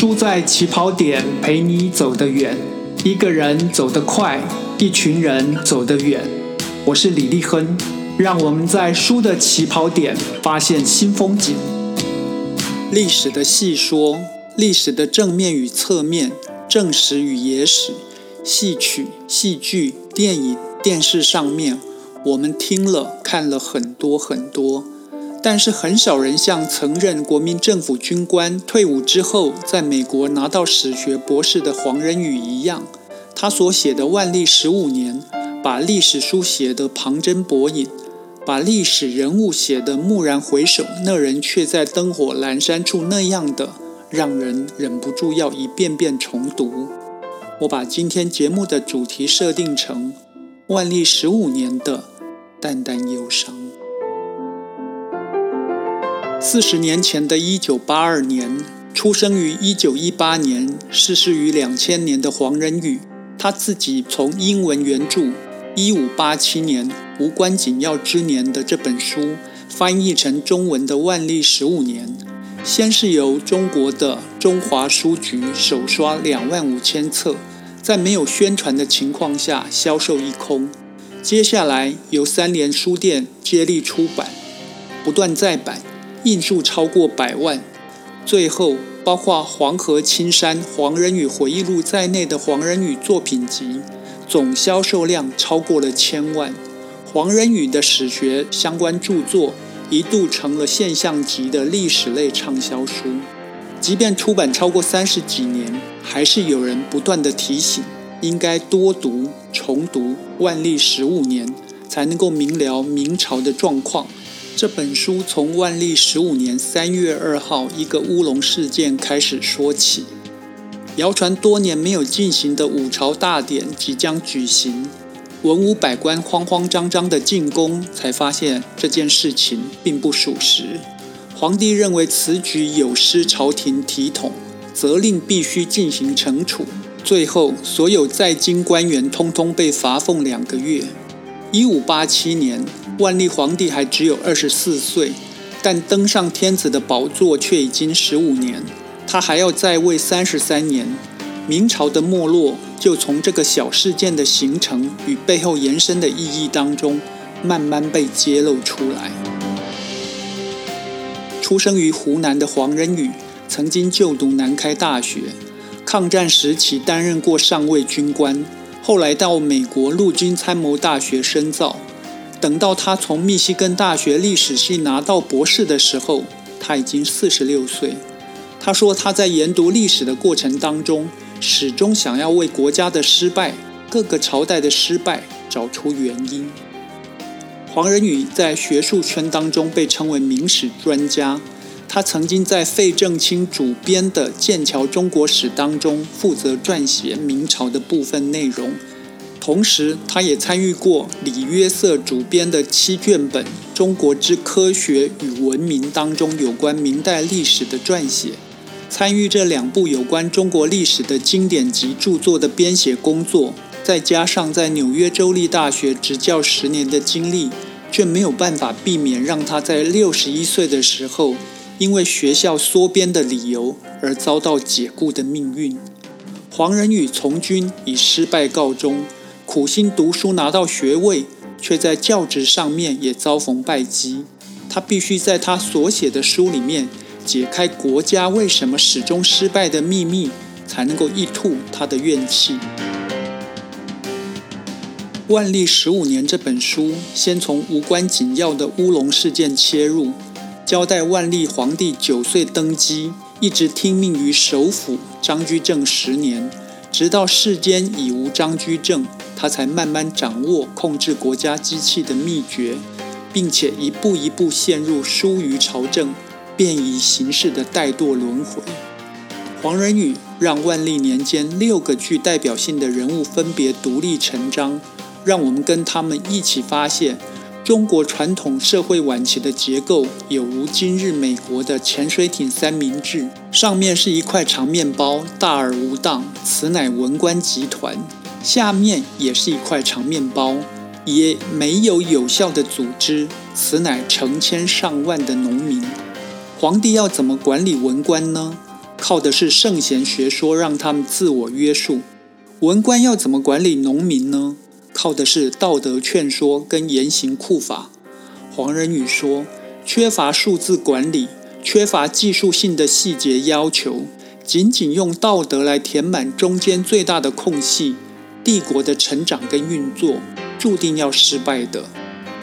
输在起跑点，陪你走得远。一个人走得快，一群人走得远。我是李立亨，让我们在书的起跑点发现新风景。历史的细说，历史的正面与侧面，正史与野史，戏曲、戏剧、电影、电视上面，我们听了看了很多很多。但是很少人像曾任国民政府军官、退伍之后在美国拿到史学博士的黄仁宇一样，他所写的万历十五年，把历史书写得旁征博引，把历史人物写得蓦然回首，那人却在灯火阑珊处那样的，让人忍不住要一遍遍重读。我把今天节目的主题设定成万历十五年的淡淡忧伤。四十年前的一九八二年，出生于一九一八年、逝世于两千年的黄仁宇，他自己从英文原著一五八七年无关紧要之年的这本书翻译成中文的《万历十五年》，先是由中国的中华书局首刷两万五千册，在没有宣传的情况下销售一空，接下来由三联书店接力出版，不断再版。印数超过百万，最后包括《黄河青山黄仁宇回忆录》在内的黄仁宇作品集，总销售量超过了千万。黄仁宇的史学相关著作一度成了现象级的历史类畅销书。即便出版超过三十几年，还是有人不断的提醒，应该多读、重读《万历十五年》，才能够明了明朝的状况。这本书从万历十五年三月二号一个乌龙事件开始说起。谣传多年没有进行的五朝大典即将举行，文武百官慌慌张张的进宫，才发现这件事情并不属实。皇帝认为此举有失朝廷体统，责令必须进行惩处。最后，所有在京官员通通被罚俸两个月。一五八七年。万历皇帝还只有二十四岁，但登上天子的宝座却已经十五年。他还要在位三十三年，明朝的没落就从这个小事件的形成与背后延伸的意义当中，慢慢被揭露出来。出生于湖南的黄仁宇，曾经就读南开大学，抗战时期担任过上尉军官，后来到美国陆军参谋大学深造。等到他从密西根大学历史系拿到博士的时候，他已经四十六岁。他说他在研读历史的过程当中，始终想要为国家的失败、各个朝代的失败找出原因。黄仁宇在学术圈当中被称为明史专家，他曾经在费正清主编的《剑桥中国史》当中负责撰写明朝的部分内容。同时，他也参与过李约瑟主编的七卷本《中国之科学与文明》当中有关明代历史的撰写，参与这两部有关中国历史的经典级著作的编写工作，再加上在纽约州立大学执教十年的经历，却没有办法避免让他在六十一岁的时候，因为学校缩编的理由而遭到解雇的命运。黄仁宇从军以失败告终。苦心读书拿到学位，却在教职上面也遭逢败绩。他必须在他所写的书里面解开国家为什么始终失败的秘密，才能够一吐他的怨气。《万历十五年》这本书先从无关紧要的乌龙事件切入，交代万历皇帝九岁登基，一直听命于首辅张居正十年，直到世间已无张居正。他才慢慢掌握控制国家机器的秘诀，并且一步一步陷入疏于朝政、便宜行事的怠惰轮回。黄仁宇让万历年间六个具代表性的人物分别独立成章，让我们跟他们一起发现中国传统社会晚期的结构有如今日美国的潜水艇三明治，上面是一块长面包，大而无当，此乃文官集团。下面也是一块长面包，也没有有效的组织，此乃成千上万的农民。皇帝要怎么管理文官呢？靠的是圣贤学说让他们自我约束；文官要怎么管理农民呢？靠的是道德劝说跟严刑酷法。黄仁宇说，缺乏数字管理，缺乏技术性的细节要求，仅仅用道德来填满中间最大的空隙，帝国的成长跟运作注定要失败的。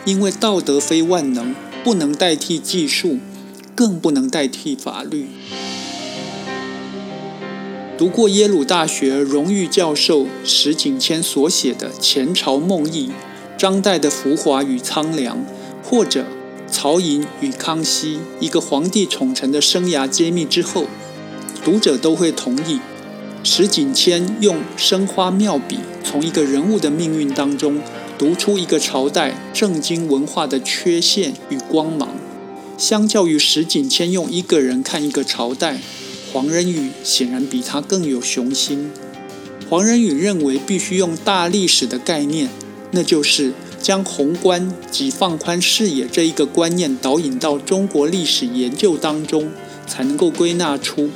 因为道德非万能，不能代替技术，更不能代替法律。读过耶鲁大学荣誉教授石景谦所写的《前朝梦忆》，张岱的浮华与苍凉，或者曹寅与康熙一个皇帝宠臣的生涯揭秘之后，读者都会同意，石景谦用生花妙笔，从一个人物的命运当中，读出一个朝代政经文化的缺陷与光芒。相较于石景谦用一个人看一个朝代。黄仁宇显然比他更有雄心。黄仁宇认为必须用大历史的概念，那就是将宏观及放宽视野这一个观念导引到中国历史研究当中，才能够归纳出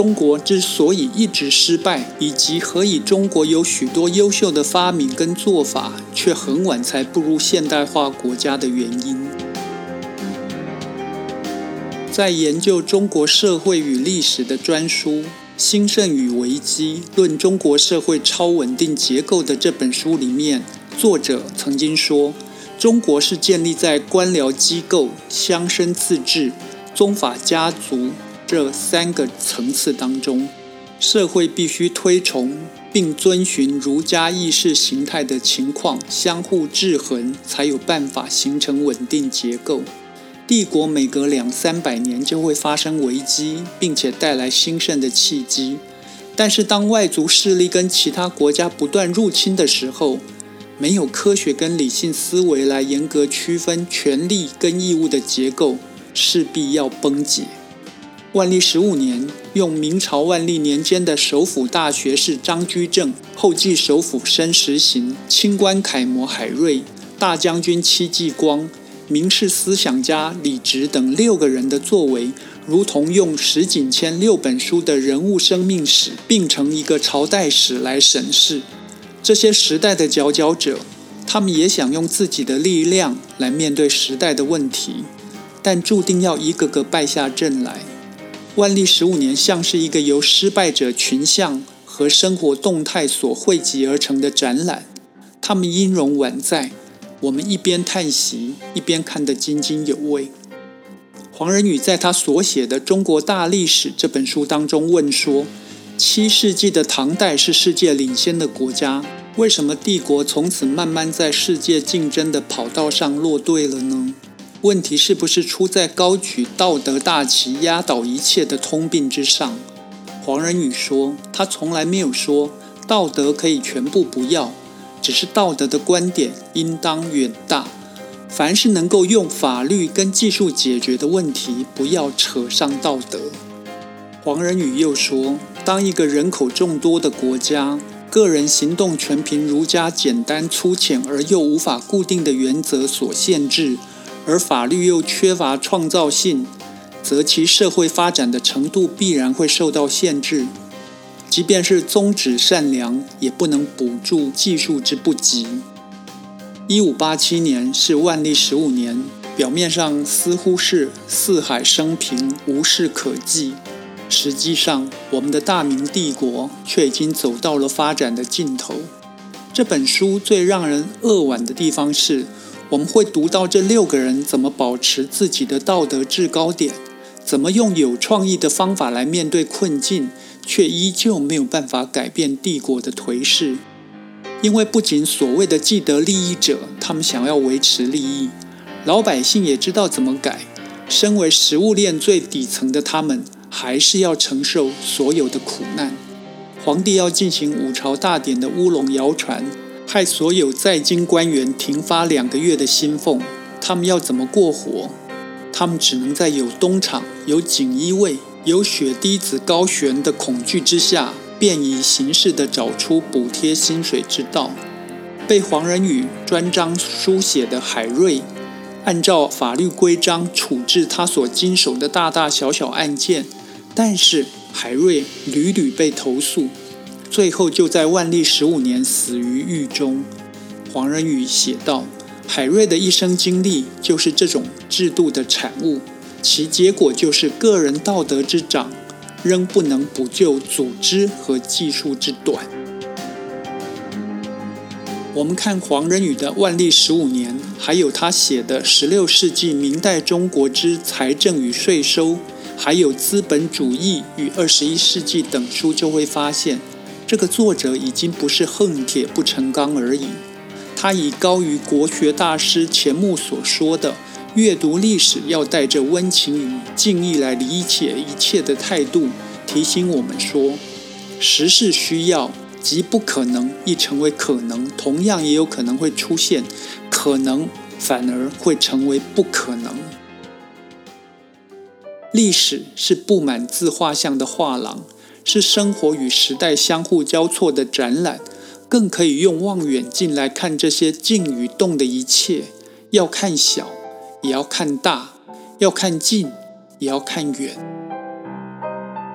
中国之所以一直失败，以及何以中国有许多优秀的发明跟做法，却很晚才步入现代化国家的原因。在研究中国社会与历史的专书《兴盛与危机：论中国社会超稳定结构》的这本书里面，作者曾经说，中国是建立在官僚机构、乡绅自治、宗法家族这三个层次当中，社会必须推崇并遵循儒家意识形态的情况相互制衡，才有办法形成稳定结构。帝国每隔两三百年就会发生危机，并且带来兴盛的契机。但是，当外族势力跟其他国家不断入侵的时候，没有科学跟理性思维来严格区分权力跟义务的结构，势必要崩解。万历十五年，用明朝万历年间的首辅大学士张居正、后继首辅申时行、清官楷模海瑞、大将军戚继光。名士思想家李直等六个人的作为，如同用石景谦六本书的人物生命史并成一个朝代史来审视这些时代的佼佼者。他们也想用自己的力量来面对时代的问题，但注定要一个个败下阵来。万历十五年像是一个由失败者群像和生活动态所汇集而成的展览，他们音容宛在。我们一边叹息，一边看得津津有味。黄仁宇在他所写的《中国大历史》这本书当中问说：七世纪的唐代是世界领先的国家，为什么帝国从此慢慢在世界竞争的跑道上落队了呢？问题是不是出在高举道德大旗压倒一切的通病之上？黄仁宇说：他从来没有说道德可以全部不要。只是道德的观点应当远大，凡是能够用法律跟技术解决的问题，不要扯上道德。黄仁宇又说，当一个人口众多的国家，个人行动全凭儒家简单粗浅而又无法固定的原则所限制，而法律又缺乏创造性，则其社会发展的程度必然会受到限制。即便是宗旨善良，也不能补助技术之不及。一五八七年是万历十五年，表面上似乎是四海升平，无事可记，实际上我们的大明帝国却已经走到了发展的尽头。这本书最让人扼腕的地方是，我们会读到这六个人怎么保持自己的道德制高点，怎么用有创意的方法来面对困境。却依旧没有办法改变帝国的颓势，因为不仅所谓的既得利益者，他们想要维持利益，老百姓也知道怎么改。身为食物链最底层的他们，还是要承受所有的苦难。皇帝要进行五朝大典的乌龙谣传，害所有在京官员停发两个月的薪俸，他们要怎么过活？他们只能在有东厂、有锦衣卫。有血滴子高悬的恐惧之下，便以形式的找出补贴薪水之道。被黄仁宇专章书写的海瑞，按照法律规章处置他所经手的大大小小案件，但是海瑞屡屡被投诉，最后就在万历十五年死于狱中。黄仁宇写道：“海瑞的一生经历就是这种制度的产物，其结果就是个人道德之长，仍不能补救组织和技术之短。”我们看黄仁宇的《万历十五年》，还有他写的《十六世纪明代中国之财政与税收》，还有《资本主义与二十一世纪》等书，就会发现，这个作者已经不是恨铁不成钢而已。他以高于国学大师钱穆所说的“阅读历史要带着温情与敬意来理解一切”的态度，提醒我们说，时事需要。即不可能亦成为可能，同样也有可能会出现可能，反而会成为不可能。历史是布满自画像的画廊，是生活与时代相互交错的展览，更可以用望远镜来看这些静与动的一切。要看小，也要看大；要看近，也要看远。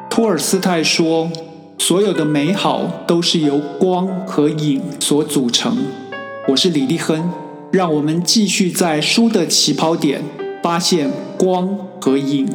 托尔斯泰说。所有的美好都是由光和影所组成。我是李立亨，让我们继续在书的起跑点发现光和影。